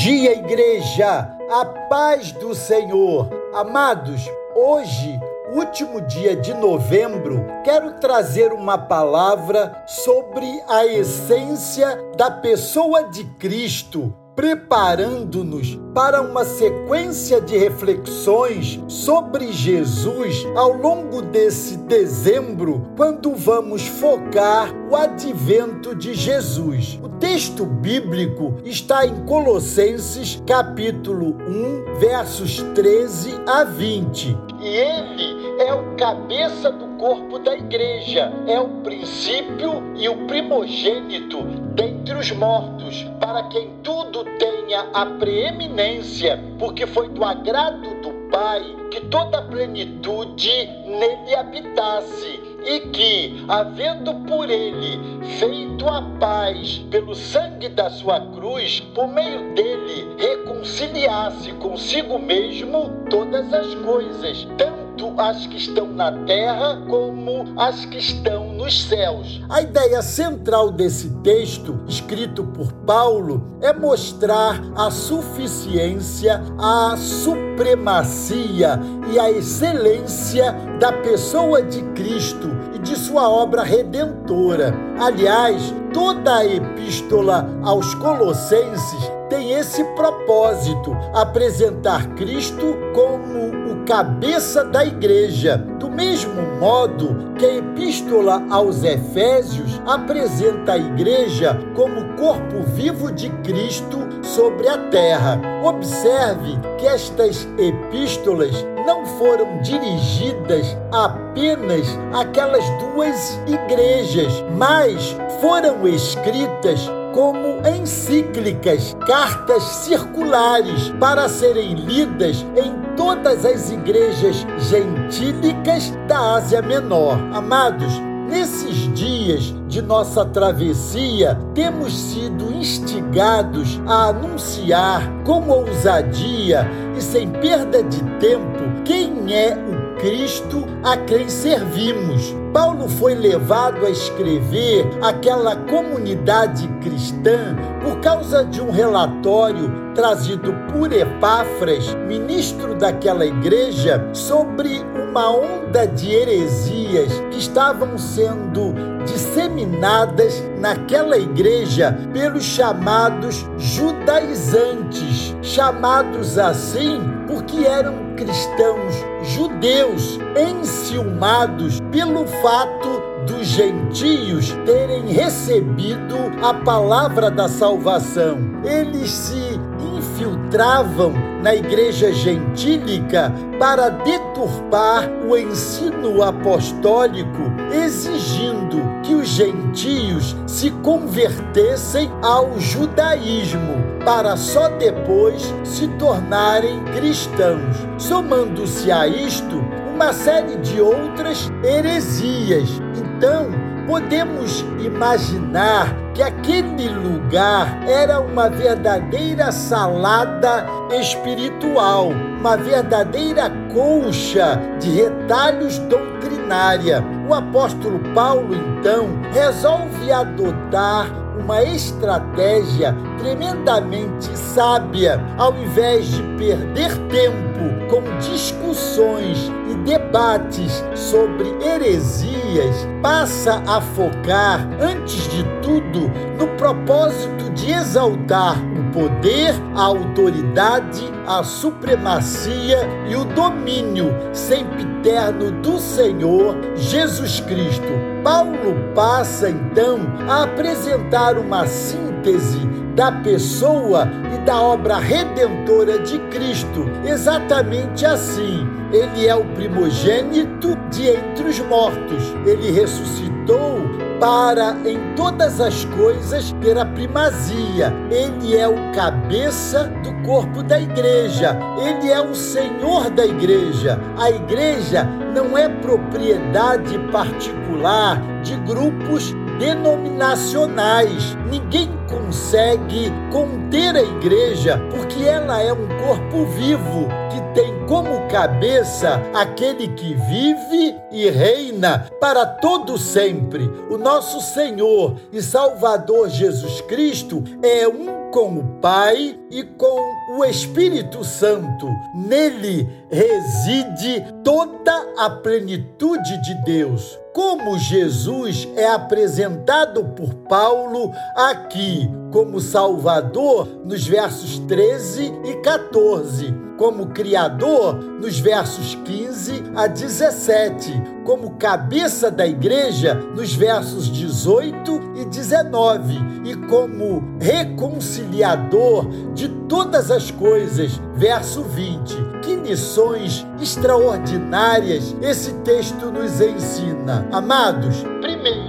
dia, igreja! A paz do Senhor! Amados, hoje, último dia de novembro, quero trazer uma palavra sobre a essência da pessoa de Cristo preparando-nos para uma sequência de reflexões sobre Jesus ao longo desse dezembro, quando vamos focar o advento de Jesus. O texto bíblico está em Colossenses, capítulo 1, versos 13 a 20. E ele é o cabeça do corpo da igreja, é o princípio e o primogênito dentre os mortos, para quem tudo tenha a preeminência, porque foi do agrado do Pai que toda a plenitude nele habitasse e que, havendo por ele feito a paz pelo sangue da sua cruz, por meio dele reconciliasse consigo mesmo todas as coisas, tanto as que estão na terra como as que estão nos céus. A ideia central desse texto, escrito por Paulo, é mostrar a suficiência, a supremacia e a excelência da pessoa de Cristo e de sua obra redentora. Aliás, toda a epístola aos Colossenses esse propósito: apresentar Cristo como o cabeça da igreja. Do mesmo modo que a epístola aos Efésios apresenta a igreja como corpo vivo de Cristo sobre a terra. Observe que estas epístolas não foram dirigidas apenas àquelas duas igrejas, mas foram escritas como encíclicas, cartas circulares para serem lidas em todas as igrejas gentílicas da Ásia Menor. Amados, Nesses dias de nossa travessia, temos sido instigados a anunciar com ousadia e sem perda de tempo quem é o Cristo a quem servimos. Paulo foi levado a escrever aquela comunidade cristã por causa de um relatório trazido por Epáfras, ministro daquela igreja, sobre uma onda de heresias que estavam sendo disseminadas naquela igreja pelos chamados judaizantes, chamados assim porque eram cristãos judeus enciumados pelo fato dos gentios terem recebido a palavra da salvação. Eles se infiltravam na igreja gentílica para deturpar o ensino apostólico, exigindo que os gentios se convertessem ao judaísmo, para só depois se tornarem cristãos. Somando-se a isto, uma série de outras heresias. Então, podemos imaginar que aquele lugar era uma verdadeira salada espiritual, uma verdadeira colcha de retalhos doutrinária. O apóstolo Paulo, então, resolve adotar uma estratégia tremendamente sábia, ao invés de perder tempo com discussões e debates sobre heresias, passa a focar, antes de tudo, no propósito de exaltar poder, a autoridade, a supremacia e o domínio sempiterno do Senhor Jesus Cristo. Paulo passa então a apresentar uma síntese da pessoa e da obra redentora de Cristo. Exatamente assim. Ele é o primogênito de entre os mortos. Ele ressuscitou para em todas as coisas ter a primazia. Ele é o cabeça do corpo da igreja. Ele é o Senhor da igreja. A igreja não é propriedade particular de grupos denominacionais. Ninguém consegue conter a igreja porque ela é um corpo vivo que tem como cabeça aquele que vive e reina para todo sempre. O nosso Senhor e Salvador Jesus Cristo é um com o Pai e com o Espírito Santo. Nele reside toda a plenitude de Deus. Como Jesus é apresentado por Paulo aqui como Salvador nos versos 13 e 14, como Criador nos versos 15 a 17, como cabeça da igreja nos versos 18 e 19 e como reconciliador de todas as coisas, verso 20. Que lições extraordinárias esse texto nos ensina. Amados, primeiro,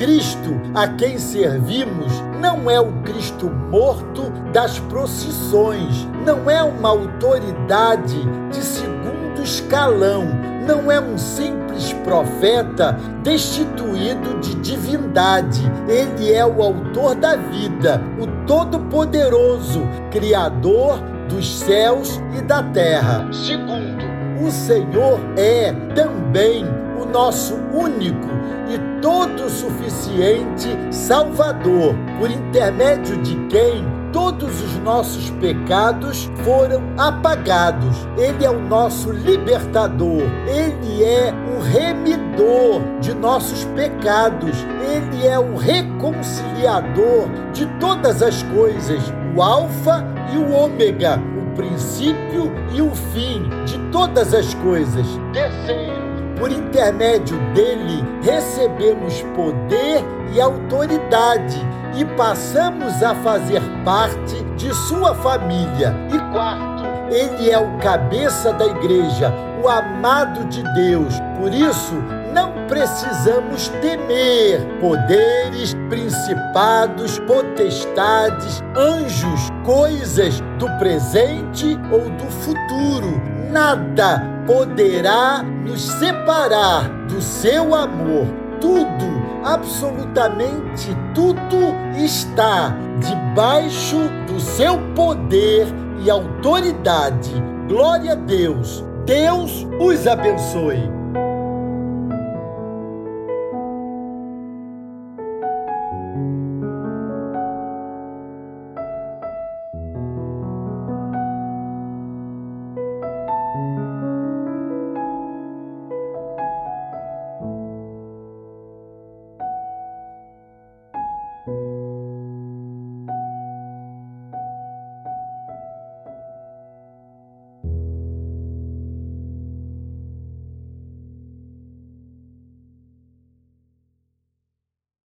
Cristo a quem servimos não é o Cristo morto das procissões, não é uma autoridade de segundo escalão, não é um simples profeta destituído de divindade. Ele é o autor da vida, o Todo-Poderoso, Criador dos céus e da terra. Segundo, o Senhor é também o nosso único e todo suficiente Salvador, por intermédio de quem todos os nossos pecados foram apagados. Ele é o nosso libertador, ele é o remidor de nossos pecados, ele é o reconciliador de todas as coisas, o Alfa e o Ômega, o princípio e o fim de todas as coisas. Terceiro, por intermédio dele, recebemos poder e autoridade e passamos a fazer parte de sua família. E quarto, ele é o cabeça da igreja, o amado de Deus. Por isso, não precisamos temer poderes, principados, potestades, anjos, coisas do presente ou do futuro. Nada poderá nos separar do seu amor. Tudo, absolutamente tudo está debaixo do seu poder e autoridade. Glória a Deus. Deus os abençoe.